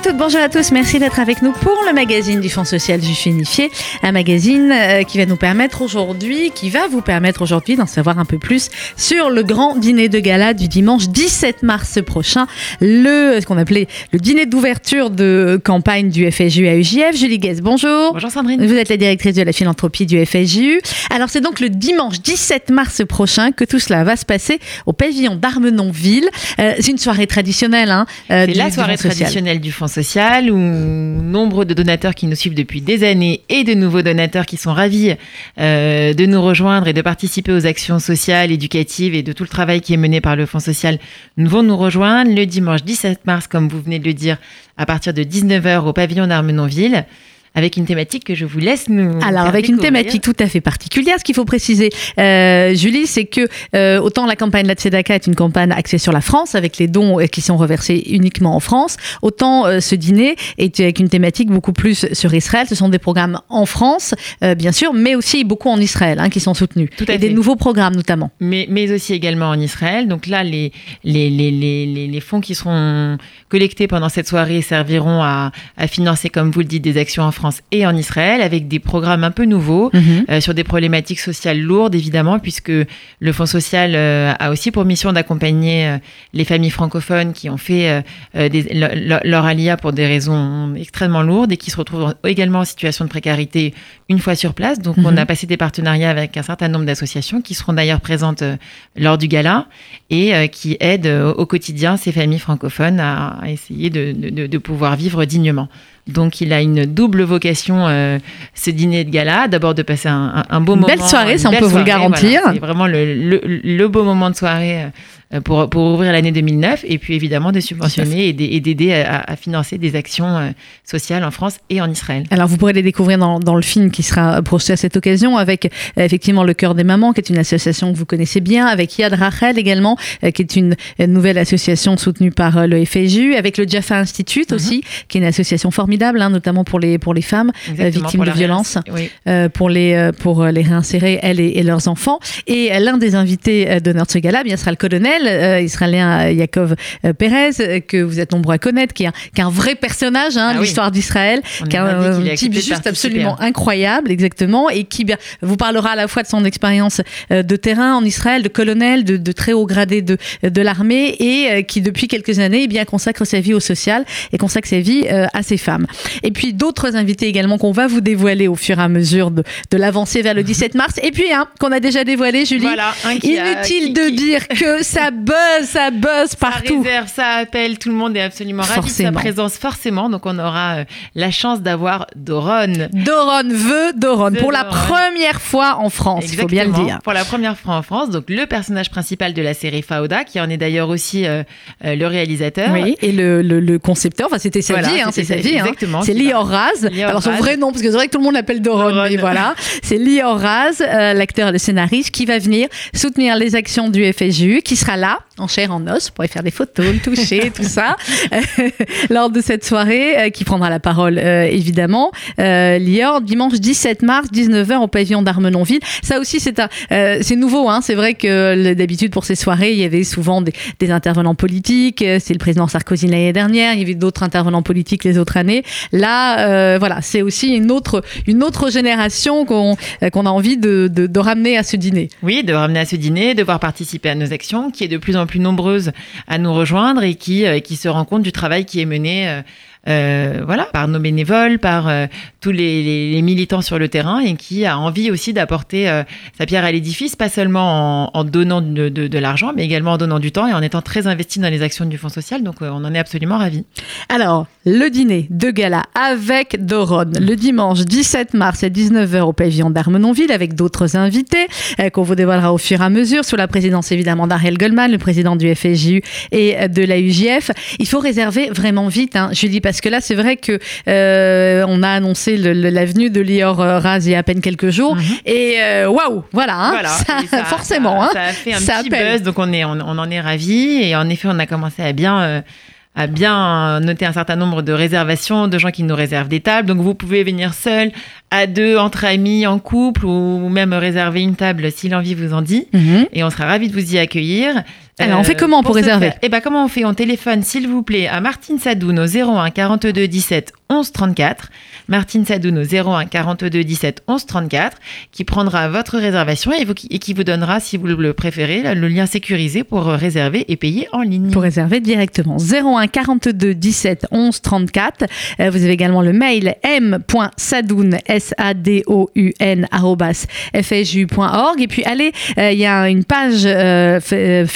à toutes, bonjour à tous. Merci d'être avec nous pour le magazine du Fonds social Juif Unifié. Un magazine euh, qui va nous permettre aujourd'hui, qui va vous permettre aujourd'hui d'en savoir un peu plus sur le grand dîner de gala du dimanche 17 mars prochain. Le, ce qu'on appelait le dîner d'ouverture de campagne du FSJU à UJF. Julie Guez, bonjour. Bonjour Sandrine. Vous êtes la directrice de la philanthropie du FSJU. Alors c'est donc le dimanche 17 mars prochain que tout cela va se passer au pavillon d'Armenonville. Euh, c'est une soirée traditionnelle. Hein, euh, c'est la soirée traditionnelle du Fonds social où nombre de donateurs qui nous suivent depuis des années et de nouveaux donateurs qui sont ravis euh, de nous rejoindre et de participer aux actions sociales, éducatives et de tout le travail qui est mené par le Fonds social vont nous rejoindre le dimanche 17 mars, comme vous venez de le dire, à partir de 19h au pavillon d'Armenonville avec une thématique que je vous laisse nous. Alors, avec une thématique tout à fait particulière. Ce qu'il faut préciser, euh, Julie, c'est que euh, autant la campagne La Tzedaka est une campagne axée sur la France, avec les dons euh, qui sont reversés uniquement en France, autant euh, ce dîner est avec une thématique beaucoup plus sur Israël. Ce sont des programmes en France, euh, bien sûr, mais aussi beaucoup en Israël hein, qui sont soutenus. Tout à et fait. des nouveaux programmes notamment. Mais, mais aussi également en Israël. Donc là, les, les, les, les, les fonds qui seront collectés pendant cette soirée serviront à, à financer, comme vous le dites, des actions en France et en Israël avec des programmes un peu nouveaux Mhm. euh, sur des problématiques sociales lourdes évidemment puisque le Fonds social euh, a aussi pour mission d'accompagner euh, les familles francophones qui ont fait des, le- le- leur alia pour des raisons extrêmement lourdes et qui se retrouvent également en situation de précarité une fois sur place. Donc on Mhm. a passé des partenariats avec un certain nombre d'associations qui seront d'ailleurs présentes lors du gala et qui aident au quotidien ces familles francophones à, à essayer de, de- de pouvoir vivre dignement. Donc il a une double vocation, euh, ce dîner de gala. D'abord de passer un, un- beau Une moment. belle soirée, ça, on peut vous le garantir. voilà. C'est vraiment le, le- le beau moment de soirée euh, pour, pour ouvrir l'année 2009 et puis évidemment de subventionner et d'ai- et d'aider à, à financer des actions euh, sociales en France et en Israël. Alors vous pourrez les découvrir dans, dans le film qui sera projeté à cette occasion avec euh, effectivement le Cœur des Mamans qui est une association que vous connaissez bien, avec Yad Rachel également euh, qui est une, nouvelle association soutenue par euh, le FSJU, avec le Jaffa Institute Mhm. aussi qui est une association formidable hein, notamment pour les, pour les femmes Exactement, victimes de violences. Oui. euh, pour les euh, pour les réinsérer elles et, et leurs enfants et euh, l'un des invités euh, de ce gala bien sera le colonel euh, israélien euh, Yaakov euh, Perez euh, que vous êtes nombreux à connaître qui est un, qui est un vrai personnage hein, Ah oui. l'histoire d'Israël qui est un, type juste absolument hein. incroyable exactement et qui bien, vous parlera à la fois de son expérience de terrain en Israël de colonel de, de très haut gradé de, de l'armée et qui depuis quelques années eh bien consacre sa vie au social et consacre sa vie à ces femmes et puis d'autres invités également qu'on va vous dévoiler au fur et à mesure de, de l'avancée vers le 17 mars. Et puis un qu'on a déjà dévoilé, Julie. Voilà, a- Inutile qui- de qui- dire que ça buzz, ça buzz Ça partout. réserve, ça appelle, tout le monde est absolument ravi de sa présence, forcément. Donc on aura euh, la chance d'avoir Doron. Doron veut Doron pour la première fois en France, il faut bien le dire. Pour la première fois en France, donc le personnage principal de la série Fauda, qui en est d'ailleurs aussi euh, euh, le réalisateur. Oui, et le, le, le concepteur, enfin c'était sa Voilà, vie, hein, c'est sa vie. hein. exactement, C'est Lior Raz. Alors son vrai nom, parce que c'est vrai que tout le monde l'appelle Doron, Doron. mais voilà. C'est Lior Raz, l'acteur et le scénariste, qui va venir soutenir les actions du FSJU, qui sera là, en chair, en os, pour faire des photos, le toucher, tout ça, euh, lors de cette soirée, euh, qui prendra la parole, euh, évidemment. Lior, dimanche 17 mars, 19h, au pavillon d'Armenonville. Ça aussi, c'est c'est nouveau, hein. C'est vrai que d'habitude, pour ces soirées, il y avait souvent des, intervenants politiques. C'est le président Sarkozy l'année dernière. Il y avait d'autres intervenants politiques les autres années. Là, voilà, c'est aussi une autre, une autre génération qu'on qu'on a envie de, de ramener à ce dîner. Oui, de ramener à ce dîner, de voir participer à nos actions, qui est de plus en plus nombreuse à nous rejoindre et qui, euh, qui se rend compte du travail qui est mené. Euh, voilà, par nos bénévoles, par euh, tous les, militants sur le terrain et qui a envie aussi d'apporter euh, sa pierre à l'édifice, pas seulement en, donnant de, l'argent, mais également en donnant du temps et en étant très investi dans les actions du Fonds social. Donc, euh, on en est absolument ravis. Alors, le dîner de gala avec Doron, le dimanche 17 mars à 19h au pavillon d'Armenonville avec d'autres invités qu'on vous dévoilera au fur et à mesure sous la présidence évidemment d'Ariel Goldman, le président du FSJU et de la UJF. Il faut réserver vraiment vite, hein, Julie, parce que là, c'est vrai que euh, on a annoncé le- le- la venue de Lior euh, Raz il y a à peine quelques jours Mhm. et euh, waouh, voilà, hein, Voilà. ça- ça- forcément, ça, hein, ça a fait un petit appelle. buzz, donc on, est, on, on en est ravis. Et en effet, on a commencé à bien, euh, à bien noter un certain nombre de réservations, de gens qui nous réservent des tables. Donc vous pouvez venir seul, à deux, entre amis, en couple, ou même réserver une table si l'envie vous en dit. Mhm. Et on sera ravis de vous y accueillir. Alors, on fait comment pour, réserver Eh ben, comment on fait On téléphone, s'il vous plaît, à Martine Sadoun au 01 42 17 11 34. Martine Sadoun au 01 42 17 11 34, qui prendra votre réservation et, et qui vous donnera, si vous le préférez, le lien sécurisé pour réserver et payer en ligne. Pour réserver directement. 01 42 17 11 34. vous avez également le mail m.sadoun, S-A-D-O-U-N, fju.org. Et puis, allez, euh, il y a une page euh, euh,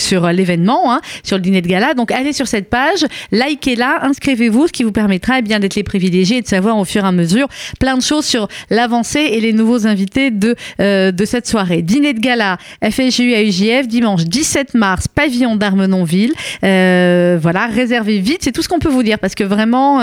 Sur l'événement, hein, sur le dîner de gala. Donc, allez sur cette page, likez-la, inscrivez-vous, ce qui vous permettra eh bien d'être les privilégiés et de savoir au fur et à mesure plein de choses sur l'avancée et les nouveaux invités de, de cette soirée. Dîner de gala, FSJU à UJF, dimanche 17 mars, pavillon d'Armenonville. voilà, réservez vite, c'est tout ce qu'on peut vous dire parce que vraiment,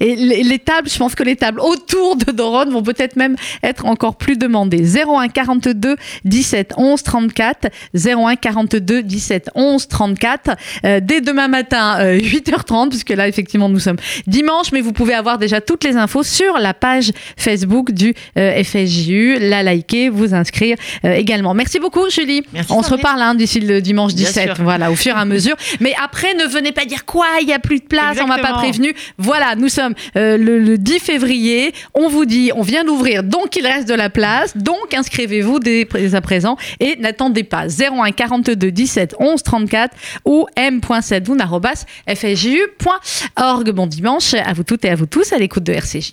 et les, tables, je pense que les tables autour de Doron vont peut-être même être encore plus demandées. 01 42 17 11 34 01 42 17 11 34 dès demain matin 8h30 puisque là effectivement nous sommes dimanche mais vous pouvez avoir déjà toutes les infos sur la page Facebook du euh, FSJU, la liker, vous inscrire euh, également. Merci beaucoup Julie. On se reparle hein, d'ici le dimanche 17 voilà au fur et à mesure mais après ne venez pas dire quoi, il y a plus de place, on m'a pas prévenu. Voilà, nous sommes euh, le, le 10 février, on vous dit on vient d'ouvrir donc il reste de la place. Donc inscrivez-vous dès à présent et n'attendez pas 01 42 17 1134 ou m.sadoun.fsju.org. Bon dimanche à vous toutes et à vous tous à l'écoute de RCJ.